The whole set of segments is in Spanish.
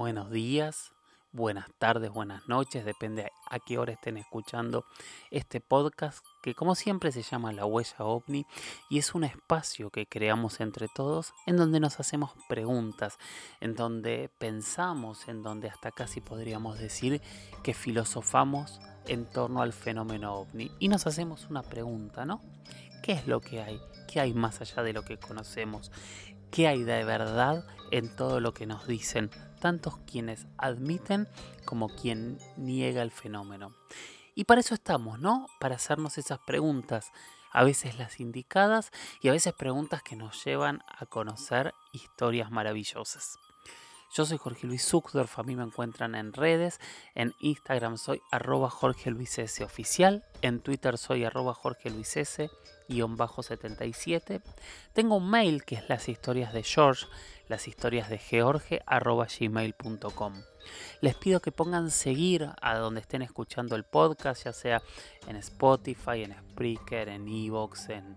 Buenos días, buenas tardes, buenas noches, depende a qué hora estén escuchando este podcast que como siempre se llama La Huella OVNI y es un espacio que creamos entre todos en donde nos hacemos preguntas, en donde pensamos, en donde hasta casi podríamos decir que filosofamos en torno al fenómeno OVNI y nos hacemos una pregunta, ¿no? ¿Qué es lo que hay? ¿Qué hay más allá de lo que conocemos? ¿Qué hay de verdad en todo lo que nos dicen tantos quienes admiten como quien niega el fenómeno. Y para eso estamos, ¿no? Para hacernos esas preguntas, a veces las indicadas y a veces preguntas que nos llevan a conocer historias maravillosas. Yo soy Jorge Luis Zuckdorf, a mí me encuentran en redes, en Instagram soy arroba Jorge Luis S oficial, en Twitter soy arroba Jorge Luis S, 77. Tengo un mail que es las historias de George, las historias de George arroba gmail.com. Les pido que pongan seguir a donde estén escuchando el podcast, ya sea en Spotify, en Spreaker, en Evox, en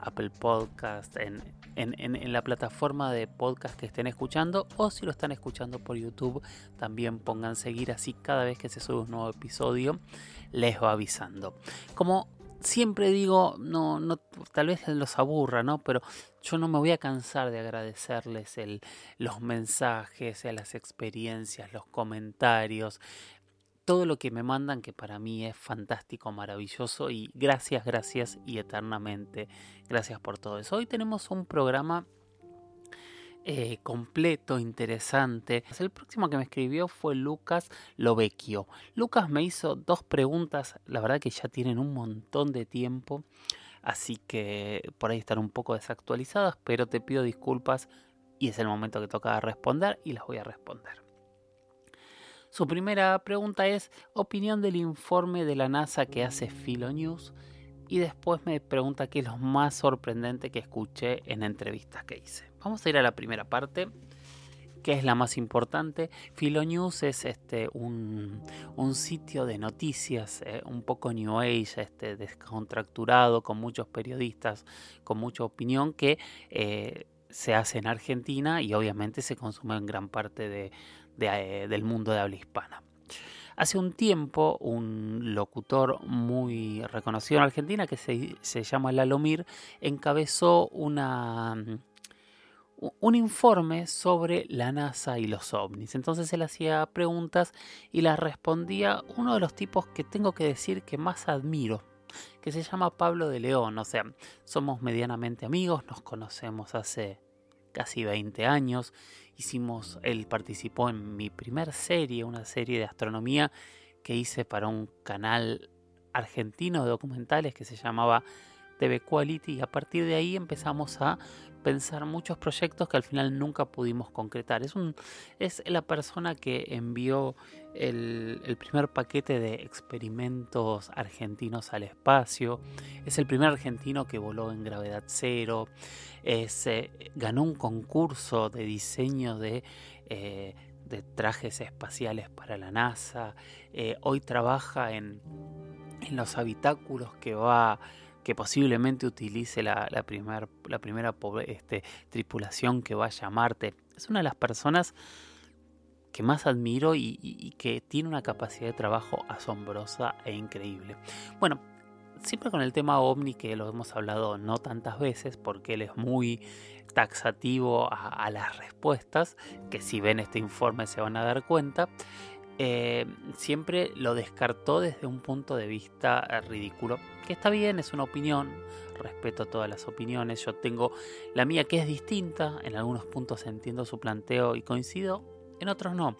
Apple Podcast, en, en, la plataforma de podcast que estén escuchando o si lo están escuchando por YouTube también pongan seguir así cada vez que se sube un nuevo episodio les va avisando. Como siempre digo, no, no, tal vez los aburra, ¿no? Pero yo no me voy a cansar de agradecerles el, los mensajes, las experiencias, los comentarios, todo lo que me mandan que para mí es fantástico, maravilloso y gracias, gracias y eternamente gracias por todo eso. Hoy tenemos un programa eh, completo, interesante. El próximo que me escribió fue Lucas Lovecchio. Lucas me hizo dos preguntas, la verdad que ya tienen un montón de tiempo, así que por ahí están un poco desactualizadas, pero te pido disculpas y es el momento que toca responder y las voy a responder. Su primera pregunta es opinión del informe de la NASA que hace Filonews y después me pregunta qué es lo más sorprendente que escuché en entrevistas que hice. Vamos a ir a la primera parte, que es la más importante. Filonews es este, un, sitio de noticias, eh, un poco New Age, este, descontracturado, con muchos periodistas, con mucha opinión, que eh, se hace en Argentina y obviamente se consume en gran parte eh, del mundo de habla hispana. Hace un tiempo, un locutor muy reconocido en Argentina, que se, se llama Lalomir, encabezó una, un informe sobre la NASA y los ovnis. Entonces él hacía preguntas y las respondía uno de los tipos que tengo que decir que más admiro, que se llama Pablo de León. O sea, somos medianamente amigos, nos conocemos hace casi 20 años. Hicimos, él participó en mi primer serie, una serie de astronomía que hice para un canal argentino de documentales que se llamaba TV Quality y a partir de ahí empezamos a pensar muchos proyectos que al final nunca pudimos concretar. Es, un, es la persona que envió el, primer paquete de experimentos argentinos al espacio, es el primer argentino que voló en gravedad cero, es, eh, ganó un concurso de diseño de... Eh, de trajes espaciales para la NASA, eh, hoy trabaja en, en los habitáculos que va que posiblemente utilice la, primera este, tripulación que vaya a Marte. Es una de las personas que más admiro y, que tiene una capacidad de trabajo asombrosa e increíble. Bueno, siempre con el tema ovni que lo hemos hablado no tantas veces porque él es muy taxativo a, las respuestas, que si ven este informe se van a dar cuenta, eh, siempre lo descartó desde un punto de vista eh, ridículo, que está bien, es una opinión, respeto todas las opiniones, yo tengo la mía que es distinta, en algunos puntos entiendo su planteo y coincido, en otros no.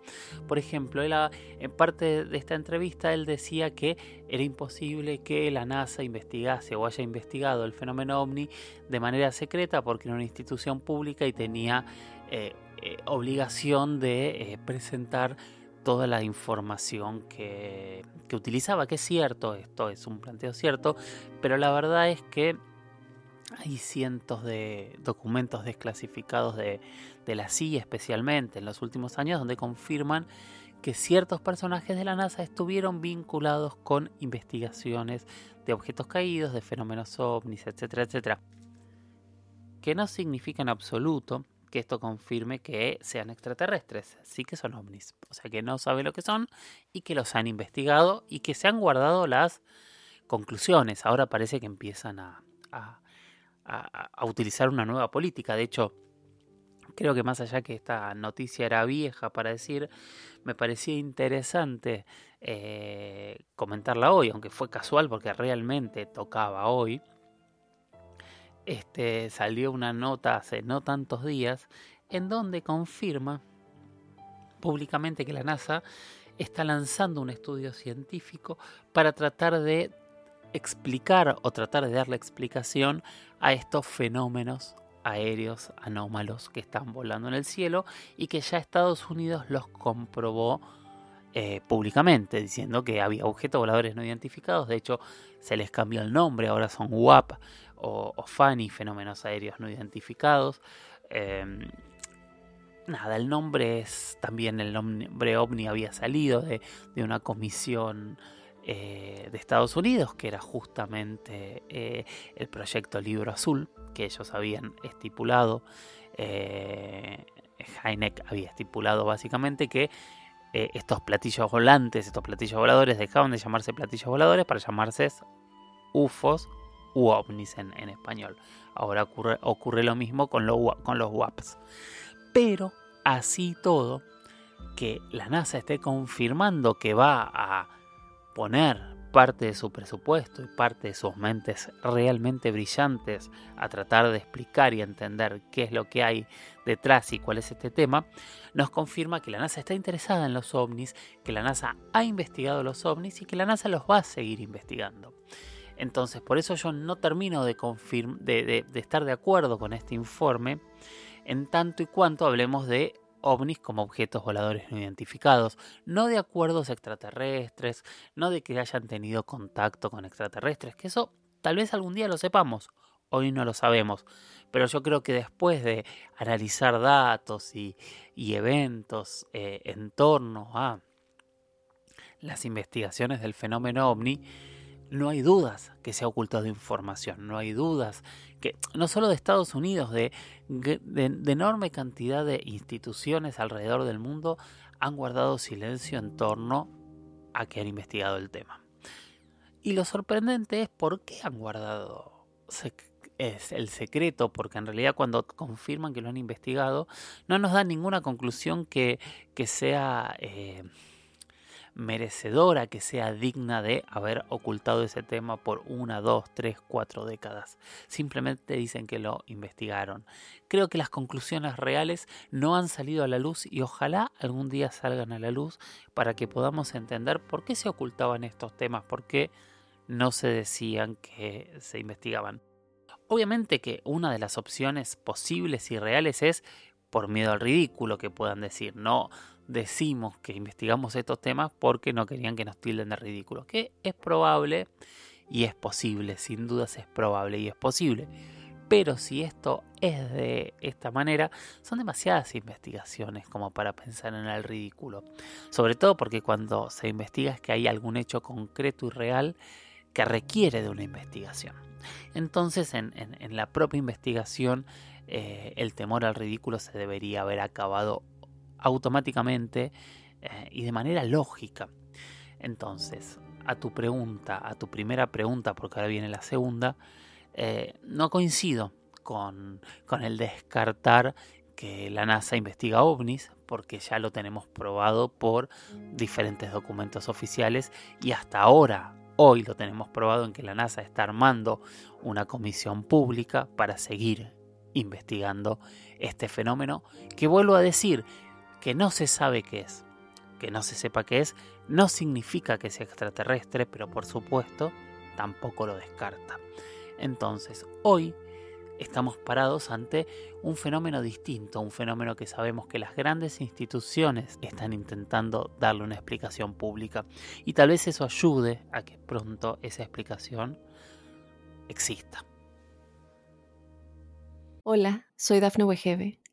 Por ejemplo, él, en parte de esta entrevista él decía que era imposible que la NASA investigase o haya investigado el fenómeno ovni de manera secreta porque era una institución pública y tenía eh, obligación de presentar toda la información que, utilizaba, que es cierto, esto es un planteo cierto, pero la verdad es que hay cientos de documentos desclasificados de, la CIA especialmente en los últimos años donde confirman que ciertos personajes de la NASA estuvieron vinculados con investigaciones de objetos caídos, de fenómenos ovnis, etcétera, etcétera. Que no significa en absoluto que esto confirme que sean extraterrestres, sí que son ovnis. O sea que no sabe lo que son y que los han investigado y que se han guardado las conclusiones. Ahora parece que empiezan a a, utilizar una nueva política. De hecho, creo que más allá que esta noticia era vieja para decir, me parecía interesante eh, comentarla hoy, aunque fue casual porque realmente tocaba hoy. Este, salió una nota hace no tantos días en donde confirma públicamente que la NASA está lanzando un estudio científico para tratar de explicar o tratar de darle explicación a estos fenómenos aéreos anómalos que están volando en el cielo y que ya Estados Unidos los comprobó eh, públicamente, diciendo que había objetos voladores no identificados. De hecho, se les cambió el nombre, ahora son WAP o, FANI, fenómenos aéreos no identificados. Em, nada, el nombre es también el nombre OVNI había salido de, de una comisión eh, de Estados Unidos, que era justamente eh, el proyecto Libro Azul, que ellos habían estipulado. Eh, había estipulado básicamente que estos platillos volantes, estos platillos voladores, dejaban de llamarse platillos voladores para llamarse UFOs u en, español. Ahora ocurre, ocurre, lo mismo con, con los WAPs. Pero así todo, que la NASA esté confirmando que va a poner parte de su presupuesto y parte de sus mentes realmente brillantes a tratar de explicar y entender qué es lo que hay detrás y cuál es este tema, nos confirma que la NASA está interesada en los ovnis, que la NASA ha investigado los ovnis y que la NASA los va a seguir investigando. Entonces, por eso yo no termino de, estar de acuerdo con este informe en tanto y cuanto hablemos de ovnis como objetos voladores no identificados, no de acuerdos extraterrestres, no de que hayan tenido contacto con extraterrestres, que eso tal vez algún día lo sepamos, hoy no lo sabemos, pero yo creo que después de analizar datos y, eventos eh, en torno a las investigaciones del fenómeno ovni, no hay dudas que se ha ocultado información, no hay dudas que no solo de Estados Unidos, de, enorme cantidad de instituciones alrededor del mundo han guardado silencio en torno a que han investigado el tema. Y lo sorprendente es por qué han guardado el secreto, porque en realidad cuando confirman que lo han investigado, no nos dan ninguna conclusión que, que sea eh, merecedora, que sea digna de haber ocultado ese tema por una, dos, tres, cuatro décadas. Simplemente dicen que lo investigaron. Creo que las conclusiones reales no han salido a la luz y ojalá algún día salgan a la luz para que podamos entender por qué se ocultaban estos temas, por qué no se decían que se investigaban. Obviamente que una de las opciones posibles y reales es por miedo al ridículo que puedan decir, no, decimos que investigamos estos temas porque no querían que nos tilden de ridículo. Que es probable y es posible, sin dudas es probable y es posible. Pero si esto es de esta manera, son demasiadas investigaciones como para pensar en el ridículo. Sobre todo porque cuando se investiga es que hay algún hecho concreto y real que requiere de una investigación. Entonces en, la propia investigación eh, el temor al ridículo se debería haber acabado automáticamente eh, y de manera lógica. Entonces, a tu pregunta, a tu primera pregunta, porque ahora viene la segunda, eh, no coincido con, con el descartar que la NASA investiga ovnis, porque ya lo tenemos probado por diferentes documentos oficiales y hasta ahora, hoy lo tenemos probado en que la NASA está armando una comisión pública para seguir investigando este fenómeno, que vuelvo a decir que no se sabe qué es. Que no se sepa qué es no significa que sea extraterrestre, pero por supuesto tampoco lo descarta. Entonces, hoy estamos parados ante un fenómeno distinto, un fenómeno que sabemos que las grandes instituciones están intentando darle una explicación pública y tal vez eso ayude a que pronto esa explicación exista. Hola, soy Dafne Wegebe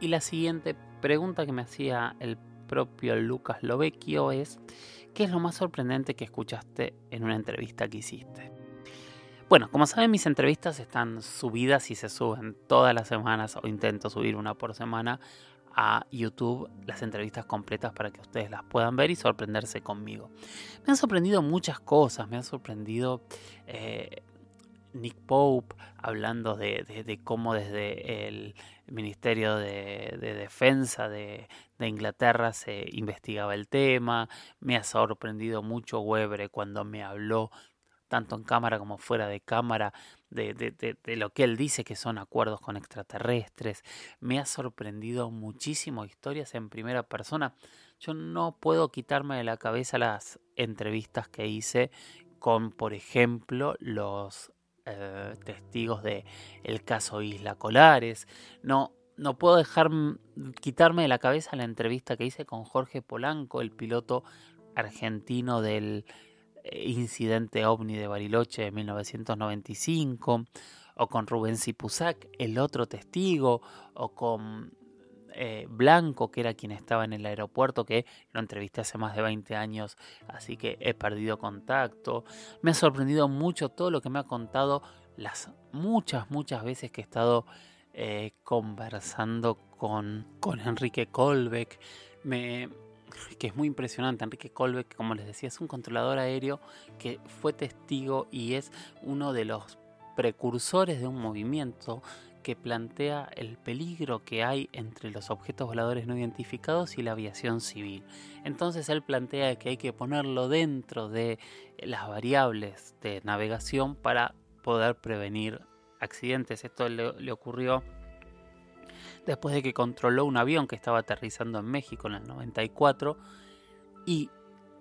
Y la siguiente pregunta que me hacía el propio Lucas Lovecchio es, ¿qué es lo más sorprendente que escuchaste en una entrevista que hiciste? Bueno, como saben, mis entrevistas están subidas y se suben todas las semanas, o intento subir una por semana, a YouTube las entrevistas completas para que ustedes las puedan ver y sorprenderse conmigo. Me han sorprendido muchas cosas, me ha sorprendido eh, Nick Pope hablando de, cómo desde el Ministerio de, Defensa de, Inglaterra se investigaba el tema. Me ha sorprendido mucho Webre cuando me habló tanto en cámara como fuera de cámara, de, de, lo que él dice que son acuerdos con extraterrestres. Me ha sorprendido muchísimo historias en primera persona. Yo no puedo quitarme de la cabeza las entrevistas que hice con, por ejemplo, los eh, testigos de el caso Isla Colares. No, no puedo dejar quitarme de la cabeza la entrevista que hice con Jorge Polanco, el piloto argentino del eh, incidente ovni de Bariloche de 1995, o con Rubén Sipusac, el otro testigo, o con eh, Blanco, que era quien estaba en el aeropuerto, que lo entrevisté hace más de 20 años, así que he perdido contacto. Me ha sorprendido mucho todo lo que me ha contado las muchas, muchas veces que he estado eh, conversando con, con Enrique Colbeck. Me, que es muy impresionante. Enrique Colbeck, como les decía, es un controlador aéreo que fue testigo y es uno de los precursores de un movimiento que plantea el peligro que hay entre los objetos voladores no identificados y la aviación civil. Entonces él plantea que hay que ponerlo dentro de las variables de navegación para poder prevenir accidentes. Esto le, ocurrió después de que controló un avión que estaba aterrizando en México en el 94 y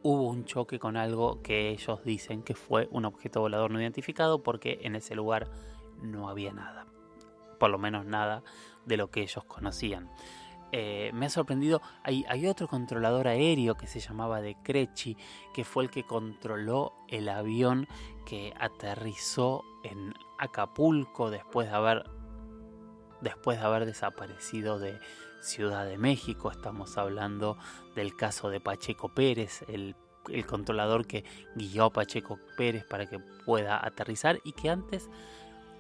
hubo un choque con algo que ellos dicen que fue un objeto volador no identificado porque en ese lugar no había nada por lo menos nada de lo que ellos conocían. Eh, me ha sorprendido, hay, otro controlador aéreo que se llamaba De Crechi, que fue el que controló el avión que aterrizó en Acapulco después de haber, después de haber desaparecido de Ciudad de México. Estamos hablando del caso de Pacheco Pérez, el, el controlador que guió a Pacheco Pérez para que pueda aterrizar y que antes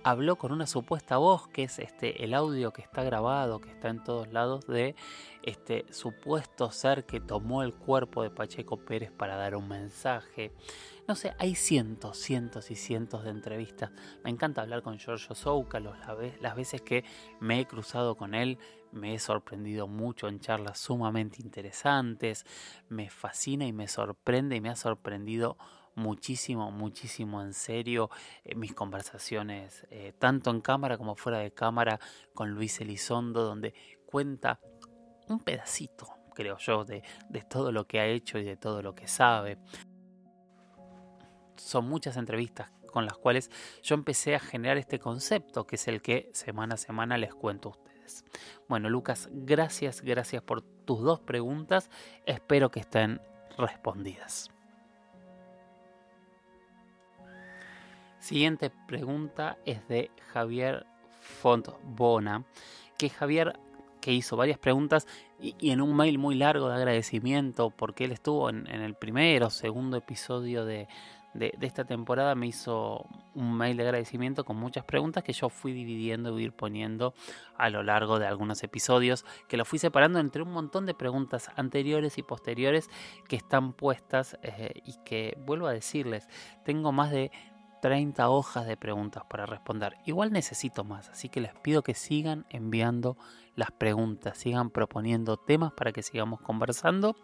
habló con una supuesta voz, que es este, el audio que está grabado, que está en todos lados, de este supuesto ser que tomó el cuerpo de Pacheco Pérez para dar un mensaje. No sé, hay cientos, cientos y cientos de entrevistas. Me encanta hablar con Giorgio Souka, las veces que me he cruzado con él, me he sorprendido mucho en charlas sumamente interesantes. Me fascina y me sorprende y me ha sorprendido muchísimo, muchísimo en serio eh, mis conversaciones, eh, tanto en cámara como fuera de cámara, con Luis Elizondo, donde cuenta un pedacito, creo yo, de, de todo lo que ha hecho y de todo lo que sabe. Son muchas entrevistas con las cuales yo empecé a generar este concepto, que es el que semana a semana les cuento a ustedes. Bueno, Lucas, gracias, gracias por tus dos preguntas. Espero que estén respondidas. Siguiente pregunta es de Javier Fontbona, que Javier que hizo varias preguntas y, en un mail muy largo de agradecimiento porque él estuvo en, el primer o segundo episodio de, de, esta temporada me hizo un mail de agradecimiento con muchas preguntas que yo fui dividiendo y ir poniendo a lo largo de algunos episodios, que lo fui separando entre un montón de preguntas anteriores y posteriores que están puestas eh, y que vuelvo a decirles, tengo más de 30 hojas de preguntas para responder. Igual necesito más, así que les pido que sigan enviando las preguntas, sigan proponiendo temas para que sigamos conversando,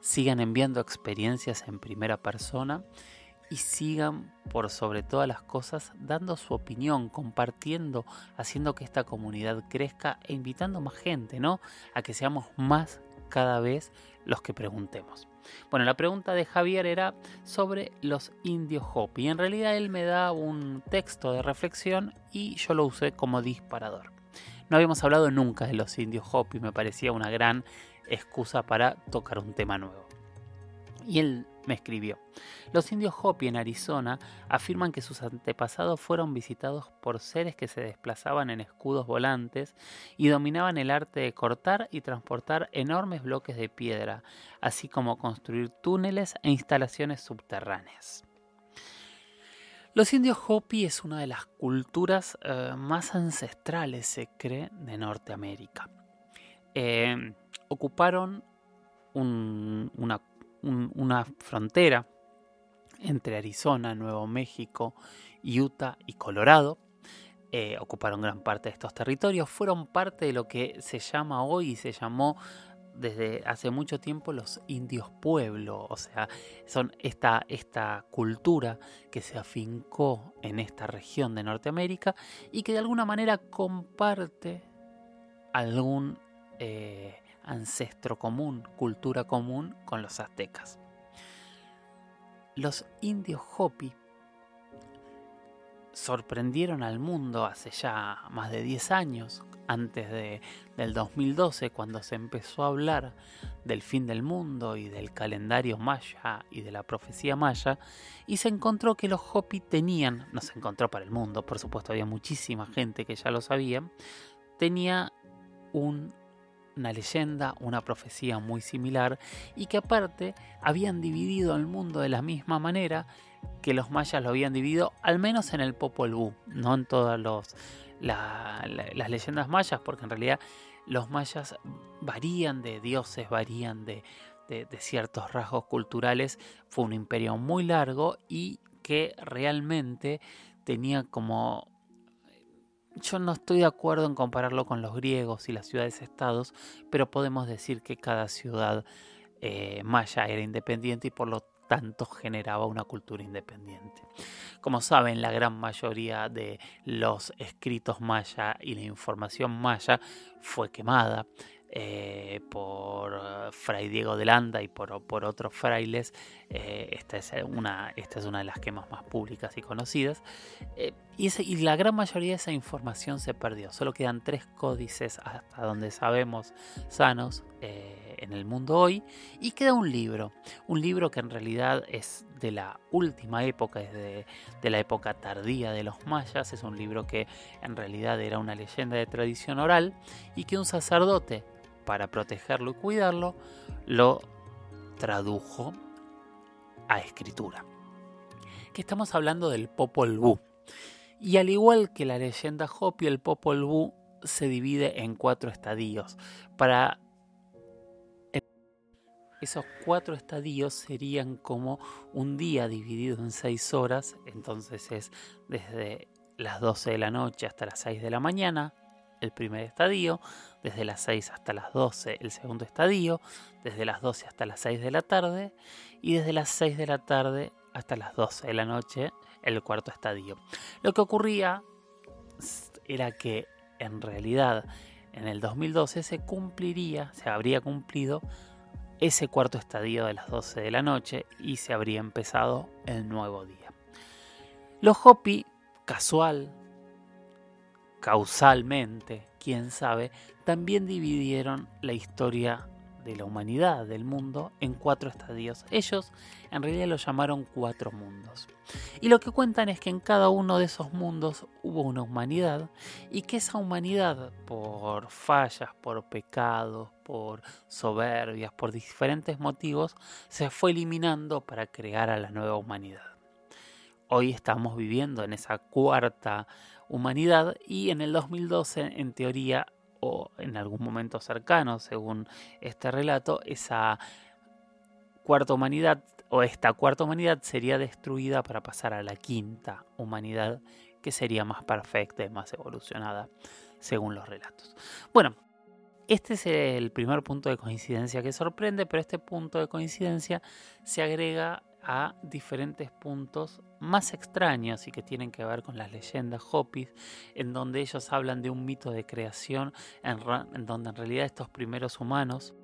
sigan enviando experiencias en primera persona y sigan por sobre todas las cosas dando su opinión, compartiendo, haciendo que esta comunidad crezca e invitando más gente, ¿no? A que seamos más cada vez los que preguntemos. Bueno, la pregunta de Javier era sobre los indios Hopi. En realidad él me da un texto de reflexión y yo lo usé como disparador. No habíamos hablado nunca de los indios Hopi, me parecía una gran excusa para tocar un tema nuevo. Y él me escribió. Los indios Hopi en Arizona afirman que sus antepasados fueron visitados por seres que se desplazaban en escudos volantes y dominaban el arte de cortar y transportar enormes bloques de piedra, así como construir túneles e instalaciones subterráneas. Los indios Hopi es una de las culturas eh, más ancestrales, se cree, de Norteamérica. Eh, ocuparon una una frontera entre Arizona, Nuevo México, Utah y Colorado. Eh, ocuparon gran parte de estos territorios, fueron parte de lo que se llama hoy y se llamó desde hace mucho tiempo los indios pueblo, o sea, son esta, esta cultura que se afincó en esta región de Norteamérica y que de alguna manera comparte algún eh, ancestro común, cultura común con los aztecas. Los indios Hopi sorprendieron al mundo hace ya más de 10 años, antes de, del 2012, cuando se empezó a hablar del fin del mundo y del calendario maya y de la profecía maya, y se encontró que los Hopi tenían, no se encontró para el mundo, por supuesto había muchísima gente que ya lo sabía, tenía un una leyenda, una profecía muy similar y que aparte habían dividido el mundo de la misma manera que los mayas lo habían dividido, al menos en el Popol Vuh, no en todas las leyendas mayas, porque en realidad los mayas varían de dioses, varían de, de ciertos rasgos culturales. Fue un imperio muy largo y que realmente tenía como yo no estoy de acuerdo en compararlo con los griegos y las ciudades-estados, pero podemos decir que cada ciudad eh, maya era independiente y por lo tanto generaba una cultura independiente. Como saben, la gran mayoría de los escritos maya y la información maya fue quemada. Eh, por eh, Fray Diego de Landa y por, otros frailes. Eh, esta, es una, esta es una de las quemas más públicas y conocidas. y, y, la gran mayoría de esa información se perdió. Solo quedan tres códices hasta donde sabemos sanos en el mundo hoy. Y queda un libro. Un libro que en realidad es de la última época, es de, de la época tardía de los mayas. Es un libro que en realidad era una leyenda de tradición oral y que un sacerdote para protegerlo y cuidarlo, lo tradujo a escritura. Que estamos hablando del Popol Vuh. Y al igual que la leyenda Hopi, el Popol Vuh se divide en cuatro estadios. Para esos cuatro estadios serían como un día dividido en seis horas, entonces es desde las 12 de la noche hasta las 6 de la mañana, el primer estadio, desde las 6 hasta las 12 el segundo estadio, desde las 12 hasta las 6 de la tarde y desde las 6 de la tarde hasta las 12 de la noche el cuarto estadio. Lo que ocurría era que en realidad en el 2012 se cumpliría, se habría cumplido ese cuarto estadio de las 12 de la noche y se habría empezado el nuevo día. Los Hopi, casual, causalmente, quién sabe, también dividieron la historia de la humanidad, del mundo, en cuatro estadios. Ellos en realidad lo llamaron cuatro mundos. Y lo que cuentan es que en cada uno de esos mundos hubo una humanidad y que esa humanidad, por fallas, por pecados, por soberbias, por diferentes motivos, se fue eliminando para crear a la nueva humanidad. Hoy estamos viviendo en esa cuarta humanidad y en el 2012 en teoría o en algún momento cercano, según este relato, esa cuarta humanidad o esta cuarta humanidad sería destruida para pasar a la quinta humanidad, que sería más perfecta y más evolucionada, según los relatos. Bueno, este es el primer punto de coincidencia que sorprende, pero este punto de coincidencia se agrega a diferentes puntos más extraños y que tienen que ver con las leyendas Hopis, en donde ellos hablan de un mito de creación, en, donde en realidad estos primeros humanos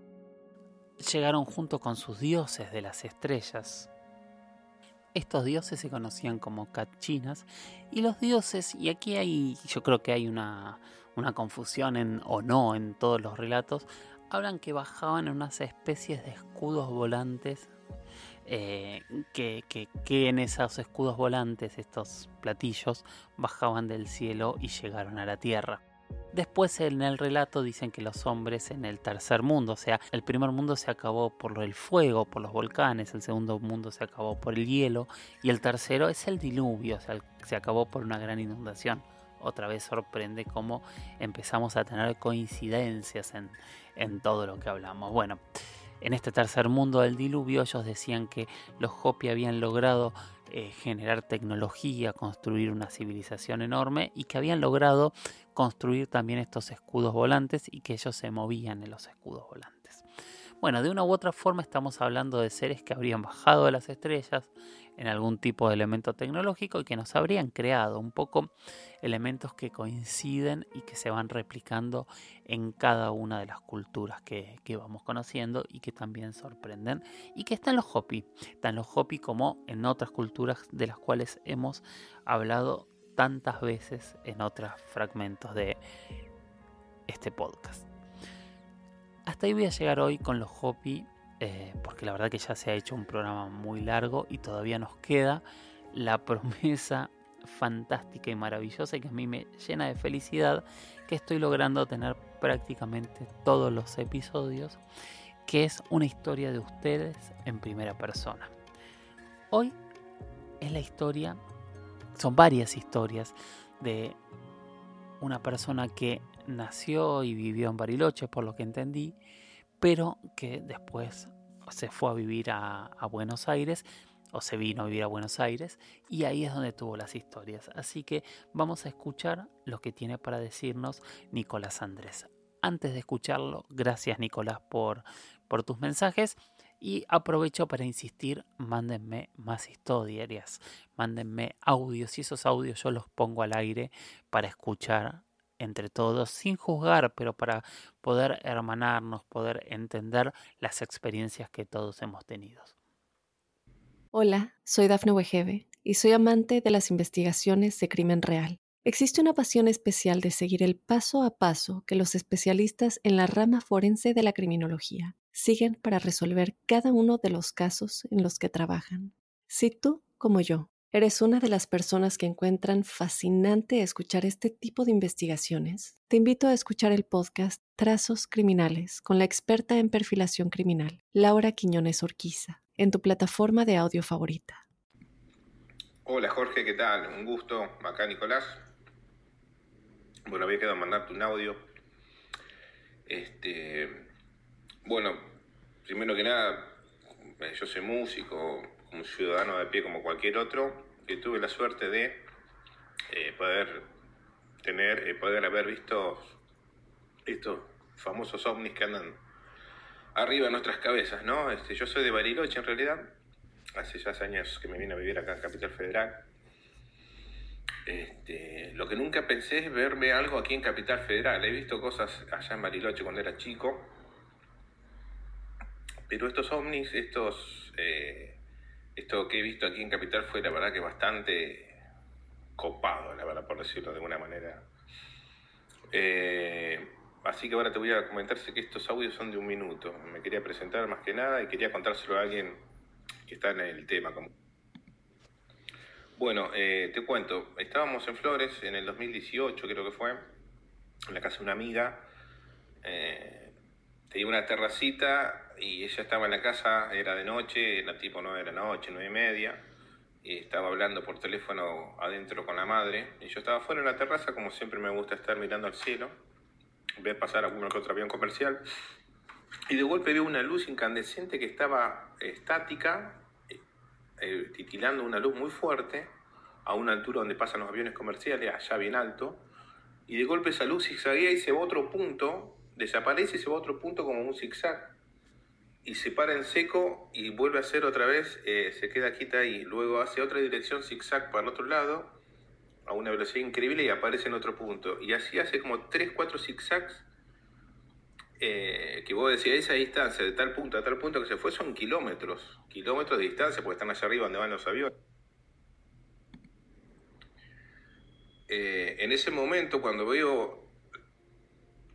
llegaron junto con sus dioses de las estrellas. Estos dioses se conocían como Kachinas y los dioses, y aquí hay, yo creo que hay una, una confusión en, o no en todos los relatos, hablan que bajaban en unas especies de escudos volantes eh, que, en esos escudos volantes, estos platillos, bajaban del cielo y llegaron a la tierra. Después en el relato dicen que los hombres en el tercer mundo, o sea, el primer mundo se acabó por el fuego, por los volcanes, el segundo mundo se acabó por el hielo y el tercero es el diluvio, o sea, se acabó por una gran inundación. Otra vez sorprende cómo empezamos a tener coincidencias en, en todo lo que hablamos. Bueno, en este tercer mundo del diluvio ellos decían que los Hopi habían logrado eh, generar tecnología, construir una civilización enorme y que habían logrado construir también estos escudos volantes y que ellos se movían en los escudos volantes. Bueno, de una u otra forma estamos hablando de seres que habrían bajado de las estrellas, en algún tipo de elemento tecnológico y que nos habrían creado un poco elementos que coinciden y que se van replicando en cada una de las culturas que, vamos conociendo y que también sorprenden y que están los Hopi, están los Hopi como en otras culturas de las cuales hemos hablado tantas veces en otros fragmentos de este podcast. Hasta ahí voy a llegar hoy con los Hopi eh, porque la verdad que ya se ha hecho un programa muy largo y todavía nos queda la promesa fantástica y maravillosa y que a mí me llena de felicidad que estoy logrando tener prácticamente todos los episodios, que es una historia de ustedes en primera persona. Hoy es la historia, son varias historias de una persona que nació y vivió en Bariloche, por lo que entendí, pero que después se fue a vivir a, Buenos Aires o se vino a vivir a Buenos Aires y ahí es donde tuvo las historias. Así que vamos a escuchar lo que tiene para decirnos Nicolás Andrés. Antes de escucharlo, gracias Nicolás por, por tus mensajes y aprovecho para insistir, mándenme más historias, mándenme audios y esos audios yo los pongo al aire para escuchar entre todos, sin juzgar, pero para poder hermanarnos, poder entender las experiencias que todos hemos tenido. Hola, soy Dafne Wegebe y soy amante de las investigaciones de crimen real. Existe una pasión especial de seguir el paso a paso que los especialistas en la rama forense de la criminología siguen para resolver cada uno de los casos en los que trabajan. Si tú, como yo, ¿Eres una de las personas que encuentran fascinante escuchar este tipo de investigaciones? Te invito a escuchar el podcast Trazos Criminales con la experta en perfilación criminal, Laura Quiñones Orquiza, en tu plataforma de audio favorita. Hola Jorge, ¿qué tal? Un gusto. Acá Nicolás. Bueno, había quedado mandarte un audio. Este, bueno, primero que nada, eh, yo soy músico, un ciudadano de pie como cualquier otro, que tuve la suerte de eh, poder tener, eh, poder haber visto estos famosos ovnis que andan arriba de nuestras cabezas, ¿no? Este, yo soy de Bariloche en realidad, hace ya años que me vine a vivir acá en Capital Federal. Este, lo que nunca pensé es verme algo aquí en Capital Federal. He visto cosas allá en Bariloche cuando era chico, pero estos ovnis, estos eh, esto que he visto aquí en Capital fue la verdad que bastante copado, la verdad, por decirlo de alguna manera. Eh, Así que ahora te voy a comentarse que estos audios son de un minuto. Me quería presentar más que nada y quería contárselo a alguien que está en el tema. Bueno, eh, te cuento, estábamos en Flores en el 2018, creo que fue, en la casa de una amiga. Eh, tenía una terracita y ella estaba en la casa, era de noche, la tipo no era noche, nueve y media, y estaba hablando por teléfono adentro con la madre. Y yo estaba fuera en la terraza, como siempre me gusta estar mirando al cielo, ver pasar algún que otro avión comercial. Y de golpe veo una luz incandescente que estaba estática, eh, titilando una luz muy fuerte a una altura donde pasan los aviones comerciales, allá bien alto, y de golpe esa luz zigzaguea y se va a otro punto, desaparece y se va a otro punto como un zigzag, y se para en seco y vuelve a hacer otra vez, eh, se queda quita y luego hace otra dirección zigzag para el otro lado, a una velocidad increíble y aparece en otro punto. Y así hace como 3, 4 zigzags eh, que vos decís, esa distancia de tal punto a tal punto que se fue son kilómetros, kilómetros de distancia, porque están allá arriba donde van los aviones. Eh, en ese momento, cuando veo,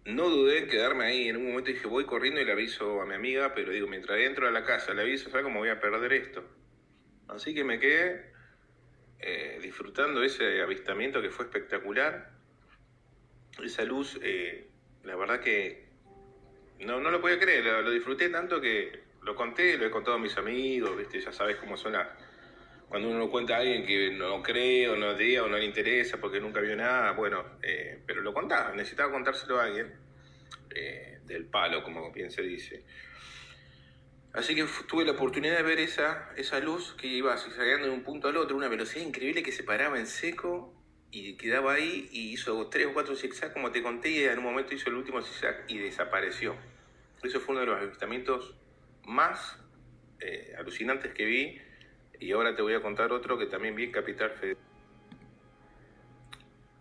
no dudé en quedarme ahí. En un momento dije, voy corriendo y le aviso a mi amiga, pero digo, mientras dentro de la casa le aviso, ¿sabes cómo voy a perder esto? Así que me quedé eh, disfrutando ese avistamiento que fue espectacular. Esa luz, la verdad que no, no lo podía creer, lo, disfruté tanto que lo conté, lo he contado a mis amigos, ¿viste? ya sabes cómo son Cuando uno lo cuenta a alguien que no cree o no diga o no le interesa porque nunca vio nada, bueno, eh, pero lo contaba, necesitaba contárselo a alguien eh, del palo, como bien se dice. Así que tuve la oportunidad de ver esa, esa luz que iba zigzagueando de un punto al otro, una velocidad increíble que se paraba en seco y quedaba ahí y hizo tres o cuatro zigzags como te conté y en un momento hizo el último zigzag y desapareció. Eso fue uno de los avistamientos más eh, alucinantes que vi y ahora te voy a contar otro que también vi en Capital Federal.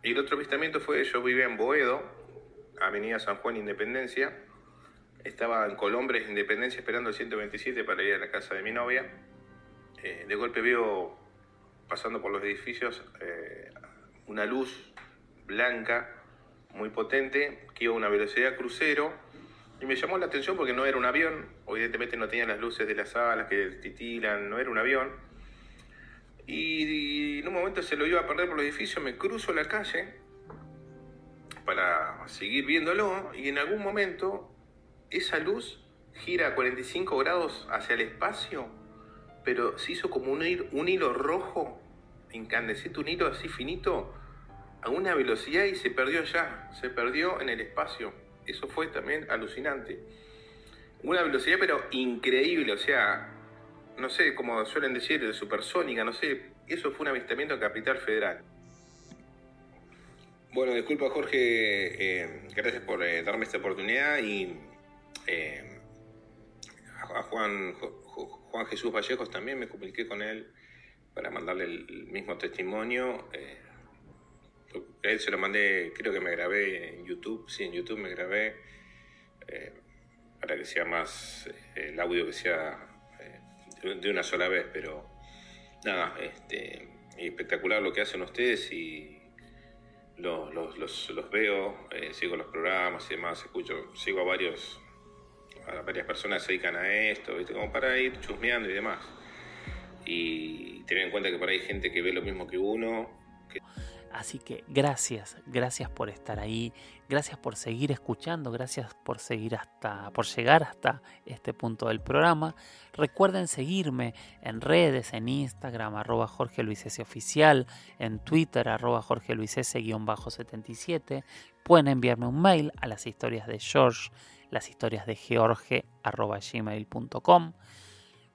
Y el otro avistamiento fue, yo vivía en Boedo, Avenida San Juan Independencia, estaba en Colombres Independencia esperando el 127 para ir a la casa de mi novia. Eh, de golpe veo pasando por los edificios eh, una luz blanca muy potente que iba a una velocidad crucero y me llamó la atención porque no era un avión, evidentemente no tenía las luces de las alas que titilan, no era un avión. Y, en un momento se lo iba a perder por el edificio, me cruzo la calle para seguir viéndolo y en algún momento esa luz gira a 45 grados hacia el espacio, pero se hizo como un un hilo rojo, incandescente, un hilo así finito, a una velocidad y se perdió ya, se perdió en el espacio. Eso fue también alucinante. Una velocidad pero increíble, o sea, no sé, como suelen decir, de supersónica, no sé, eso fue un avistamiento en Capital Federal. Bueno, disculpa Jorge, eh, gracias por eh, darme esta oportunidad y eh, a Juan, Juan Jesús Vallejos también me comuniqué con él para mandarle el mismo testimonio a él se lo mandé, creo que me grabé en YouTube, sí, en YouTube me grabé, para que sea más, el audio que sea de una sola vez, pero nada, este, espectacular lo que hacen ustedes y los, los, veo, sigo los programas y demás, escucho, sigo a varios, a varias personas que se dedican a esto, ¿viste? como para ir chusmeando y demás. Y tener en cuenta que por ahí hay gente que ve lo mismo que uno. Así que gracias, gracias por estar ahí, gracias por seguir escuchando, gracias por seguir hasta, por llegar hasta este punto del programa. Recuerden seguirme en redes, en Instagram, arroba Jorge Luis S. Oficial, en Twitter, arroba Jorge Luis S-77. Pueden enviarme un mail a las historias de George, las historias de George, arroba gmail.com.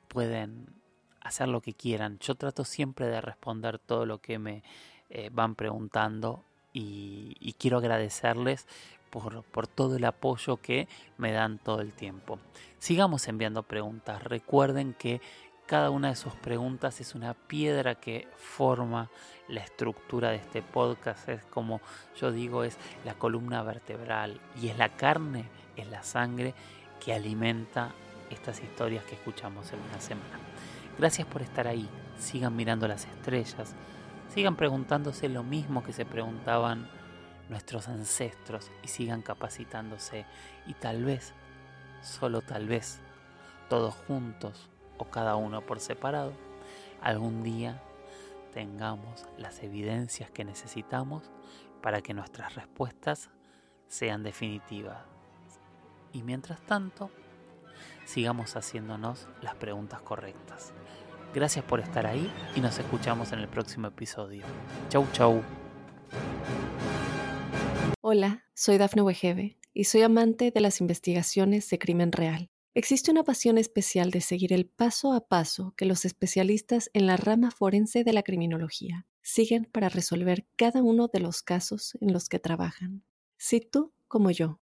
Pueden hacer lo que quieran. Yo trato siempre de responder todo lo que me eh, van preguntando y, quiero agradecerles por, por, todo el apoyo que me dan todo el tiempo. Sigamos enviando preguntas. Recuerden que cada una de sus preguntas es una piedra que forma la estructura de este podcast. Es como yo digo, es la columna vertebral y es la carne, es la sangre que alimenta estas historias que escuchamos en una semana. Gracias por estar ahí. Sigan mirando las estrellas sigan preguntándose lo mismo que se preguntaban nuestros ancestros y sigan capacitándose y tal vez, solo tal vez, todos juntos o cada uno por separado, algún día tengamos las evidencias que necesitamos para que nuestras respuestas sean definitivas. Y mientras tanto, sigamos haciéndonos las preguntas correctas. Gracias por estar ahí y nos escuchamos en el próximo episodio. Chau, chau. Hola, soy Dafne Wegebe y soy amante de las investigaciones de crimen real. Existe una pasión especial de seguir el paso a paso que los especialistas en la rama forense de la criminología siguen para resolver cada uno de los casos en los que trabajan. Si tú, como yo,